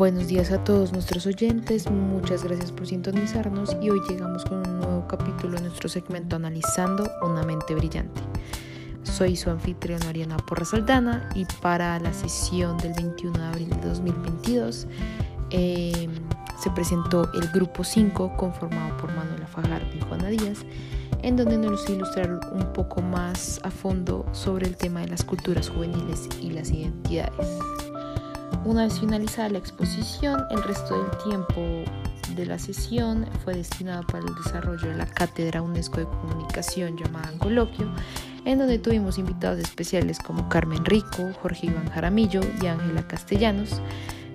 Buenos días a todos nuestros oyentes, muchas gracias por sintonizarnos y hoy llegamos con un nuevo capítulo en nuestro segmento Analizando una mente brillante. Soy su anfitriona Ariana Porras Aldana y para la sesión del 21 de abril de 2022 em, se presentó el grupo 5 conformado por Manuela Fajardo y Juana Díaz en donde nos ilustraron un poco más a fondo sobre el tema de las culturas juveniles y las identidades. Una vez finalizada la exposición, el resto del tiempo de la sesión fue destinado para el desarrollo de la Cátedra UNESCO de Comunicación llamada Coloquio, en donde tuvimos invitados especiales como Carmen Rico, Jorge Iván Jaramillo y Ángela Castellanos,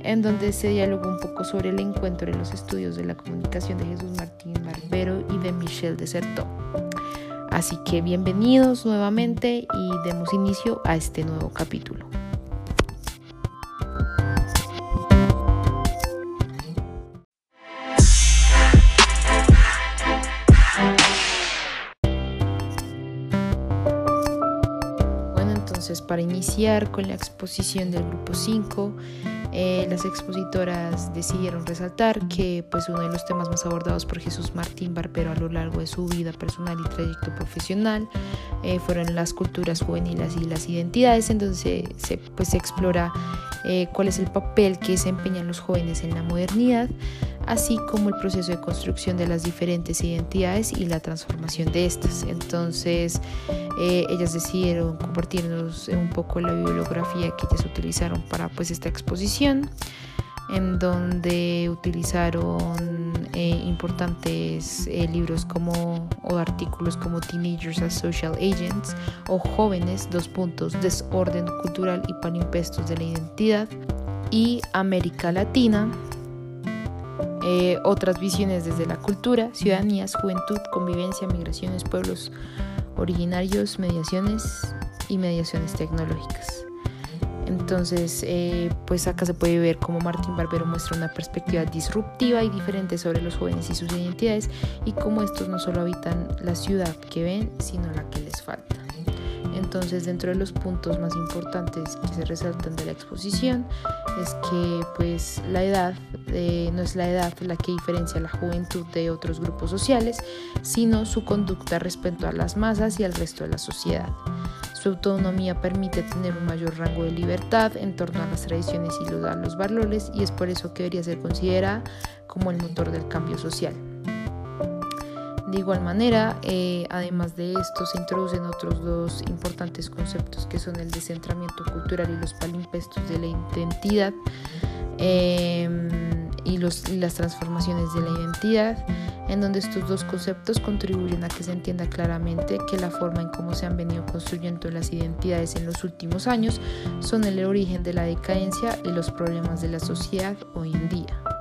en donde se dialogó un poco sobre el encuentro en los estudios de la comunicación de Jesús Martín Barbero y de Michel Desertó. Así que bienvenidos nuevamente y demos inicio a este nuevo capítulo. Para iniciar con la exposición del grupo 5, eh, las expositoras decidieron resaltar que pues, uno de los temas más abordados por Jesús Martín Barbero a lo largo de su vida personal y trayecto profesional eh, fueron las culturas juveniles y las identidades, en donde se, pues, se explora eh, cuál es el papel que desempeñan los jóvenes en la modernidad, así como el proceso de construcción de las diferentes identidades y la transformación de estas. Entonces, eh, ellas decidieron compartirnos un poco la bibliografía que ellas utilizaron para pues, esta exposición, en donde utilizaron eh, importantes eh, libros como o artículos como Teenagers as Social Agents o Jóvenes, dos puntos, Desorden Cultural y Palimpestos de la Identidad y América Latina, eh, otras visiones desde la cultura, ciudadanías, juventud, convivencia, migraciones, pueblos originarios, mediaciones y mediaciones tecnológicas. Entonces, eh, pues acá se puede ver cómo Martín Barbero muestra una perspectiva disruptiva y diferente sobre los jóvenes y sus identidades y cómo estos no solo habitan la ciudad que ven, sino la que les falta. Entonces, dentro de los puntos más importantes que se resaltan de la exposición es que pues la edad eh, no es la edad la que diferencia a la juventud de otros grupos sociales, sino su conducta respecto a las masas y al resto de la sociedad. Su autonomía permite tener un mayor rango de libertad en torno a las tradiciones y los valores y es por eso que debería ser considerada como el motor del cambio social. De igual manera, eh, además de esto, se introducen otros dos importantes conceptos que son el descentramiento cultural y los palimpestos de la identidad em, y, y las transformaciones de la identidad, en donde estos dos conceptos contribuyen a que se entienda claramente que la forma en cómo se han venido construyendo las identidades en los últimos años son el origen de la decadencia y los problemas de la sociedad hoy en día.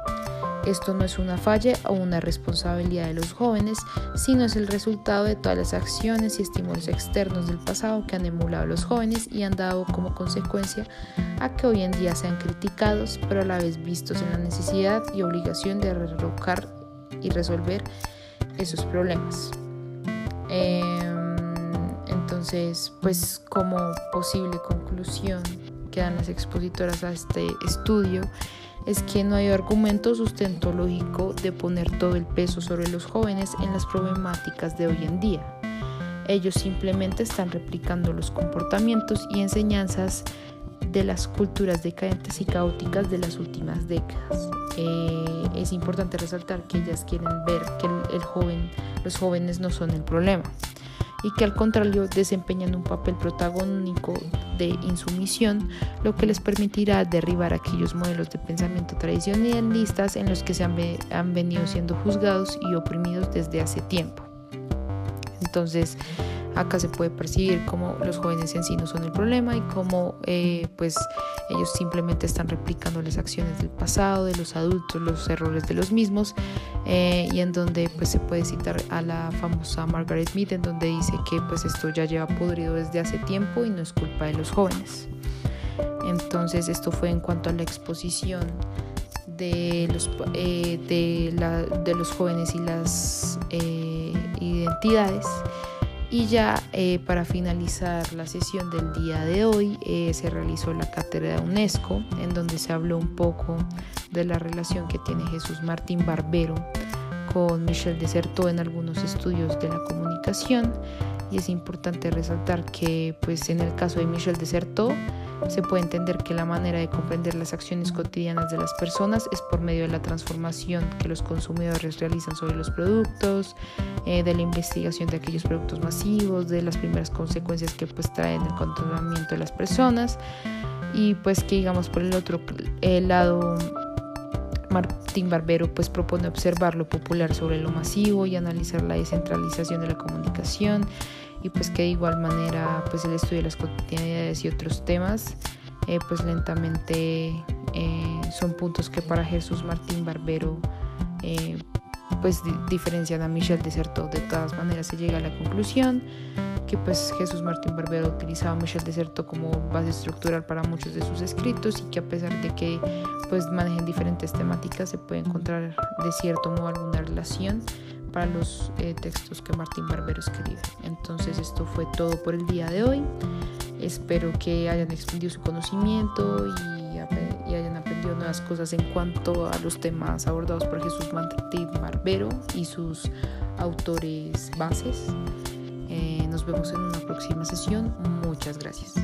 Esto no es una falla o una responsabilidad de los jóvenes, sino es el resultado de todas las acciones y estímulos externos del pasado que han emulado a los jóvenes y han dado como consecuencia a que hoy en día sean criticados, pero a la vez vistos en la necesidad y obligación de derrocar y resolver esos problemas. Em, entonces, pues como posible conclusión que dan las expositoras a este estudio, es que no hay argumento sustento lógico de poner todo el peso sobre los jóvenes en las problemáticas de hoy en día. Ellos simplemente están replicando los comportamientos y enseñanzas de las culturas decadentes y caóticas de las últimas décadas. Eh, es importante resaltar que ellas quieren ver que el joven, los jóvenes no son el problema y que al contrario desempeñan un papel protagónico de insumisión, lo que les permitirá derribar aquellos modelos de pensamiento tradicionalistas en los que se han, han venido siendo juzgados y oprimidos desde hace tiempo. Entonces, Acá se puede percibir cómo los jóvenes en sí no son el problema y cómo eh, pues ellos simplemente están replicando las acciones del pasado, de los adultos, los errores de los mismos eh, y en donde pues se puede citar a la famosa Margaret Mead en donde dice que pues esto ya lleva podrido desde hace tiempo y no es culpa de los jóvenes. Entonces esto fue en cuanto a la exposición de los, eh, de, los jóvenes y las identidades. Y ya eh, para finalizar la sesión del día de hoy eh, se realizó la cátedra de UNESCO en donde se habló un poco de la relación que tiene Jesús Martín Barbero con Michel Deserto en algunos estudios de la comunicación. Y es importante resaltar que pues en el caso de Michel Deserto se puede entender que la manera de comprender las acciones cotidianas de las personas es por medio de la transformación que los consumidores realizan sobre los productos, eh, de la investigación de aquellos productos masivos, de las primeras consecuencias que pues traen el controlamiento de las personas. Y pues que digamos por el otro el lado Martín Barbero pues propone observar lo popular sobre lo masivo y analizar la descentralización de la comunicación y pues que de igual manera pues el estudio de las cotidianidades y otros temas eh, pues lentamente eh, son puntos que para Jesús Martín Barbero eh, pues diferencian a Michel Deserto de todas maneras se llega a la conclusión que pues Jesús Martín Barbero utilizaba a Michel Deserto como base estructural para muchos de sus escritos y que a pesar de que pues manejen diferentes temáticas se puede encontrar de cierto modo alguna relación para los eh, textos que Martín Barbero escribe. Entonces esto fue todo por el día de hoy. Espero que hayan expandido su conocimiento y, hayan aprendido nuevas cosas en cuanto a los temas abordados por Jesús Martín Barbero y sus autores bases. Eh, nos vemos en una próxima sesión. Muchas gracias.